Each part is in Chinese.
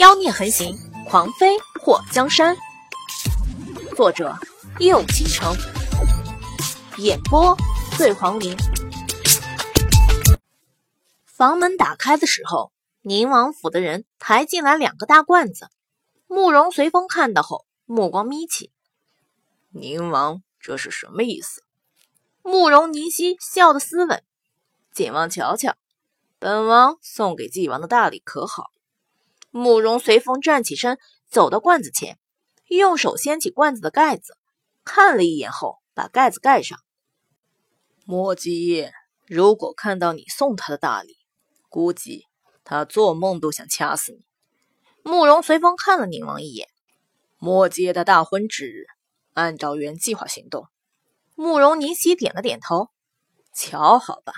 妖孽横行，狂飞破江山。作者：右倾城，演播：醉黄林。房门打开的时候，宁王府的人抬进来两个大罐子。慕容随风看到后，目光眯起：“宁王，这是什么意思？”慕容凝曦笑得斯文：“晋王瞧瞧，本王送给纪王的大礼可好？”慕容随风站起身，走到罐子前，用手掀起罐子的盖子，看了一眼后，把盖子盖上。莫吉如果看到你送他的大礼，估计他做梦都想掐死你。慕容随风看了宁王一眼。莫吉的大婚之日，按照原计划行动。慕容凝曦点了点头。瞧好吧。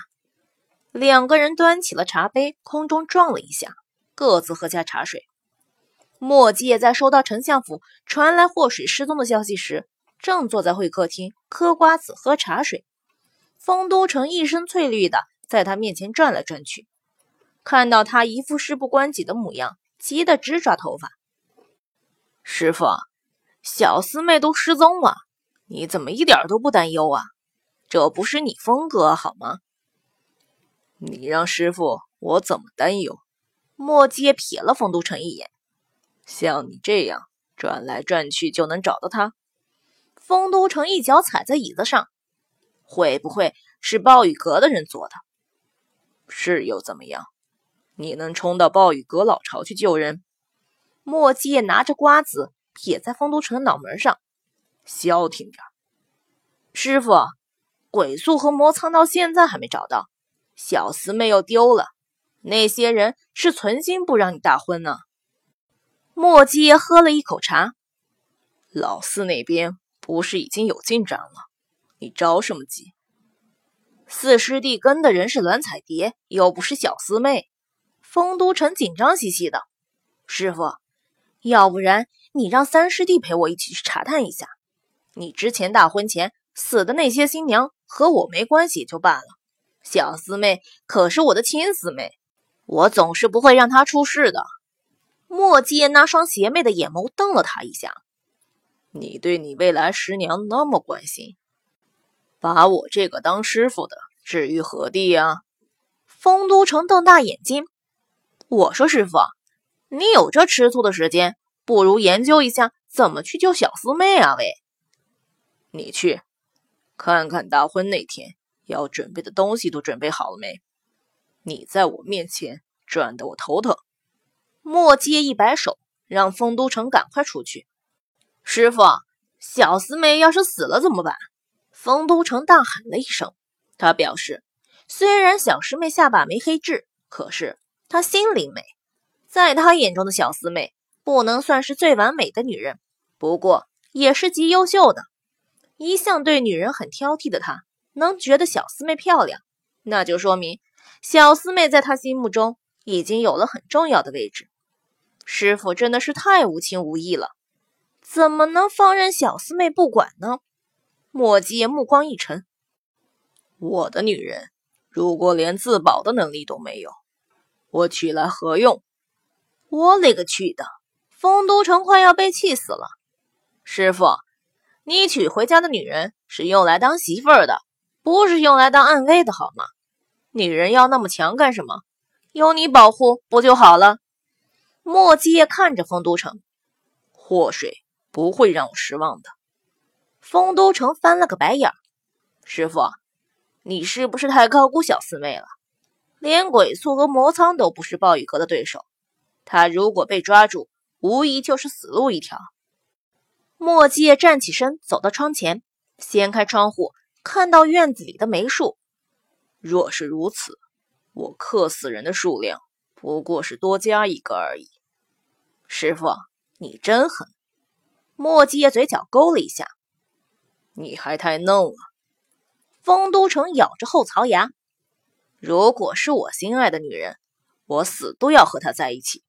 两个人端起了茶杯，空中撞了一下。各自喝下茶水。莫迹在收到丞相府传来祸水失踪的消息时，正坐在会客厅嗑瓜子喝茶水。丰都城一身翠绿的，在他面前转来转去，看到他一副事不关己的模样，急得直抓头发。师傅，小师妹都失踪了，你怎么一点都不担忧啊？这不是你风格好吗？你让师傅我怎么担忧？莫迹也瞥了丰都城一眼，像你这样转来转去就能找到他？丰都城一脚踩在椅子上，会不会是暴雨阁的人做的？是又怎么样？你能冲到暴雨阁老巢去救人？莫迹拿着瓜子撇在丰都城的脑门上，消停点。师傅，鬼宿和魔苍到现在还没找到，小师妹又丢了。那些人是存心不让你大婚呢。莫迹喝了一口茶，老四那边不是已经有进展了？你着什么急？四师弟跟的人是栾彩蝶，又不是小师妹。丰都城紧张兮兮的，师傅，要不然你让三师弟陪我一起去查探一下。你之前大婚前死的那些新娘和我没关系就罢了，小师妹可是我的亲师妹。我总是不会让他出事的。莫迹那双邪魅的眼眸瞪了他一下。你对你未来师娘那么关心，把我这个当师傅的置于何地呀？丰都城瞪大眼睛。我说师傅，你有这吃醋的时间，不如研究一下怎么去救小师妹啊？喂，你去看看大婚那天要准备的东西都准备好了没？你在我面前转得我头疼。莫迹一摆手，让丰都城赶快出去。师傅，小师妹要是死了怎么办？丰都城大喊了一声。他表示，虽然小师妹下巴没黑痣，可是她心灵美，在他眼中的小师妹不能算是最完美的女人，不过也是极优秀的。一向对女人很挑剔的他，能觉得小师妹漂亮，那就说明。小师妹在他心目中已经有了很重要的位置。师傅真的是太无情无义了，怎么能放任小师妹不管呢？莫迹目光一沉：“我的女人如果连自保的能力都没有，我娶来何用？”我勒个去的！丰都城快要被气死了。师傅，你娶回家的女人是用来当媳妇儿的，不是用来当暗卫的，好吗？女人要那么强干什么？有你保护不就好了？莫迹业看着丰都城，祸水不会让我失望的。丰都城翻了个白眼儿：“师傅，你是不是太高估小四妹了？连鬼宿和魔苍都不是暴雨阁的对手，他如果被抓住，无疑就是死路一条。”莫迹业站起身，走到窗前，掀开窗户，看到院子里的梅树。若是如此，我克死人的数量不过是多加一个而已。师傅，你真狠！莫迹业嘴角勾了一下，你还太嫩了。丰都城咬着后槽牙，如果是我心爱的女人，我死都要和她在一起。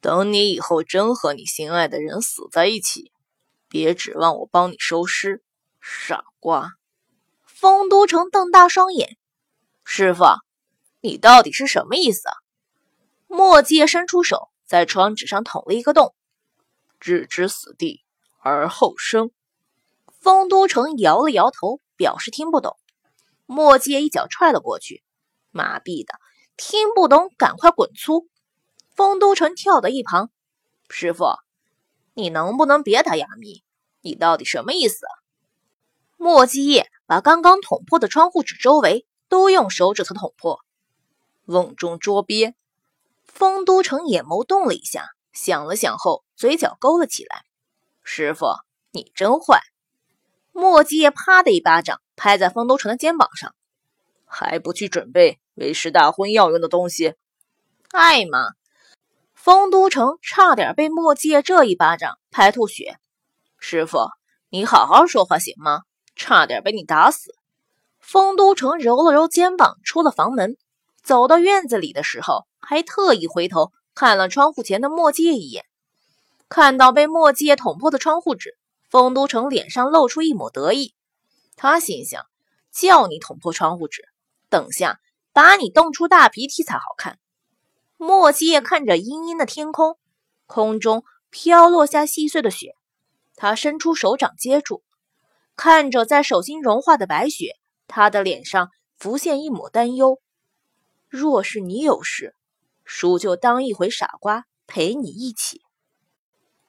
等你以后真和你心爱的人死在一起，别指望我帮你收尸，傻瓜！丰都城瞪大双眼。师傅，你到底是什么意思啊？墨迹伸出手在窗纸上捅了一个洞。置之死地而后生。丰都城摇了摇头，表示听不懂。墨界一脚踹了过去，麻痹的，听不懂，赶快滚粗！丰都城跳到一旁，师傅，你能不能别打哑谜？你到底什么意思啊？墨迹叶把刚刚捅破的窗户纸周围都用手指头捅破。瓮中捉鳖，丰都城眼眸动了一下，想了想后，嘴角勾了起来。师傅，你真坏！墨迹叶啪的一巴掌拍在丰都城的肩膀上，还不去准备为师大婚要用的东西？爱吗，丰都城差点被墨迹叶这一巴掌拍吐血。师傅，你好好说话行吗？差点被你打死。丰都城揉了揉肩膀，出了房门，走到院子里的时候，还特意回头看了窗户前的墨迹一眼，看到被墨迹捅破的窗户纸。丰都城脸上露出一抹得意，他心想：叫你捅破窗户纸，等下把你冻出大鼻涕才好看。墨迹看着阴阴的天空，空中飘落下细碎的雪，他伸出手掌接住，看着在手心融化的白雪，他的脸上浮现一抹担忧。若是你有事，叔就当一回傻瓜陪你一起。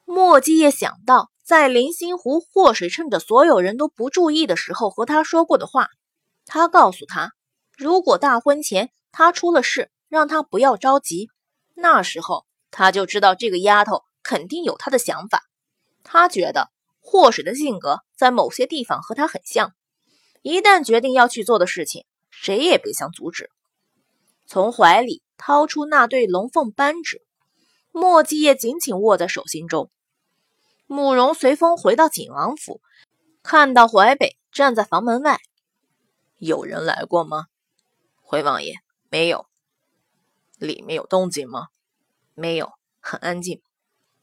墨迹叶想到。在林心湖，祸水趁着所有人都不注意的时候和他说过的话，他告诉他，如果大婚前他出了事，让他不要着急。那时候他就知道这个丫头肯定有他的想法。他觉得祸水的性格在某些地方和他很像，一旦决定要去做的事情，谁也别想阻止。从怀里掏出那对龙凤扳指，墨迹叶紧紧握在手心中。慕容随风回到景王府，看到淮北站在房门外。有人来过吗？回王爷，没有。里面有动静吗？没有，很安静。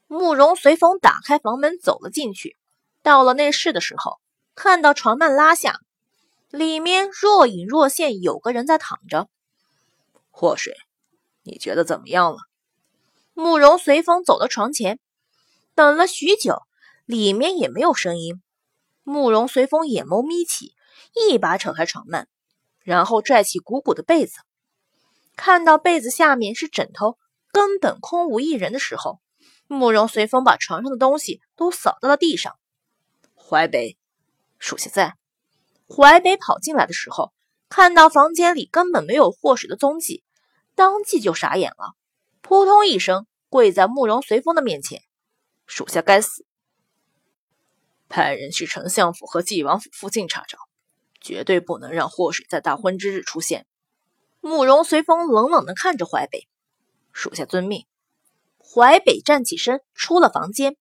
慕容随风打开房门走了进去。到了内室的时候，看到床幔拉下，里面若隐若现有个人在躺着。祸水，你觉得怎么样了？慕容随风走到床前。等了许久，里面也没有声音。慕容随风眼眸眯起，一把扯开床幔，然后拽起鼓鼓的被子。看到被子下面是枕头，根本空无一人的时候，慕容随风把床上的东西都扫到了地上。淮北，属下在。淮北跑进来的时候，看到房间里根本没有祸水的踪迹，当即就傻眼了，扑通一声跪在慕容随风的面前。属下该死！派人去丞相府和纪王府附近查找，绝对不能让祸水在大婚之日出现。慕容随风冷冷地看着淮北，属下遵命。淮北站起身，出了房间。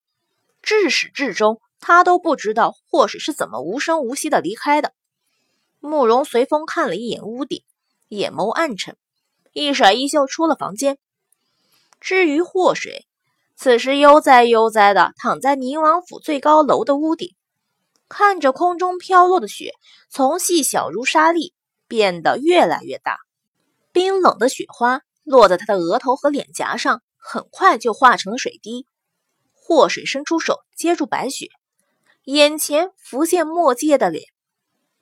至始至终，他都不知道祸水是怎么无声无息的离开的。慕容随风看了一眼屋顶，眼眸暗沉，一甩衣袖出了房间。至于祸水，此时悠哉悠哉地躺在宁王府最高楼的屋顶，看着空中飘落的雪，从细小如沙粒变得越来越大，冰冷的雪花落在他的额头和脸颊上，很快就化成了水滴。祸水伸出手接住白雪，眼前浮现墨界的脸，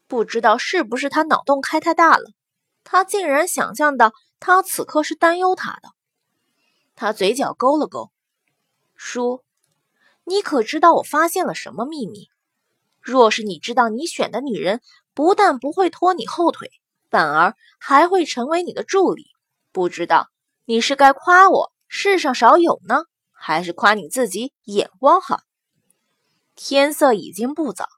不知道是不是他脑洞开太大了，他竟然想象到他此刻是担忧他的。他嘴角勾了勾。叔，你可知道我发现了什么秘密？若是你知道你选的女人不但不会拖你后腿，反而还会成为你的助理，不知道你是该夸我世上少有呢，还是夸你自己眼光好？天色已经不早，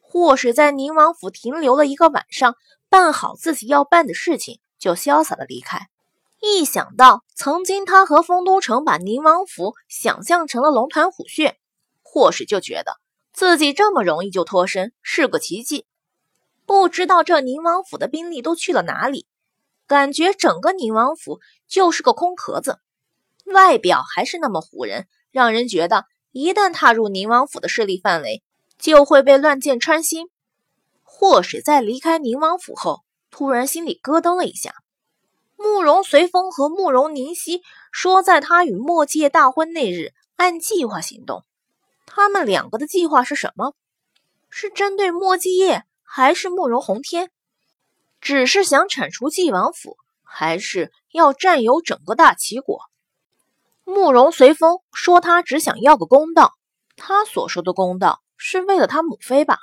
祸水在宁王府停留了一个晚上，办好自己要办的事情，就潇洒的离开。一想到曾经他和丰都城把宁王府想象成了龙潭虎穴，或许就觉得自己这么容易就脱身是个奇迹。不知道这宁王府的兵力都去了哪里，感觉整个宁王府就是个空壳子，外表还是那么唬人，让人觉得一旦踏入宁王府的势力范围，就会被乱箭穿心。或许在离开宁王府后，突然心里咯噔了一下。慕容随风和慕容宁熙说，在他与墨界大婚那日按计划行动。他们两个的计划是什么？是针对墨迹业，还是慕容洪天？只是想铲除纪王府，还是要占有整个大齐国？慕容随风说，他只想要个公道。他所说的公道，是为了他母妃吧？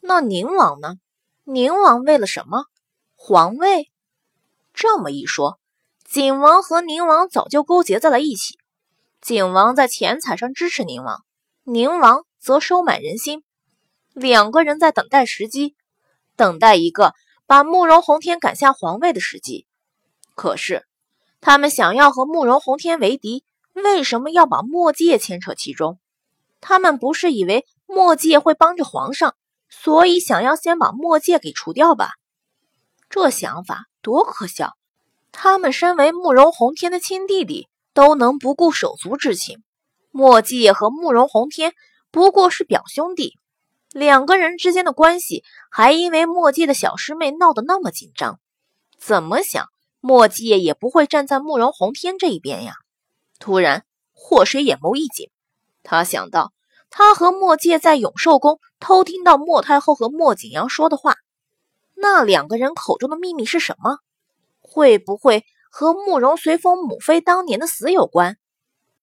那宁王呢？宁王为了什么？皇位？这么一说，景王和宁王早就勾结在了一起。景王在钱财上支持宁王，宁王则收买人心，两个人在等待时机，等待一个把慕容洪天赶下皇位的时机。可是，他们想要和慕容洪天为敌，为什么要把墨界牵扯其中？他们不是以为墨界会帮着皇上，所以想要先把墨界给除掉吧？这想法。多可笑！他们身为慕容洪天的亲弟弟，都能不顾手足之情。墨迹和慕容洪天不过是表兄弟，两个人之间的关系还因为墨迹的小师妹闹得那么紧张，怎么想墨迹也不会站在慕容洪天这一边呀。突然，霍水眼眸一紧，他想到他和墨界在永寿宫偷听到莫太后和莫景阳说的话。那两个人口中的秘密是什么？会不会和慕容随风母妃当年的死有关？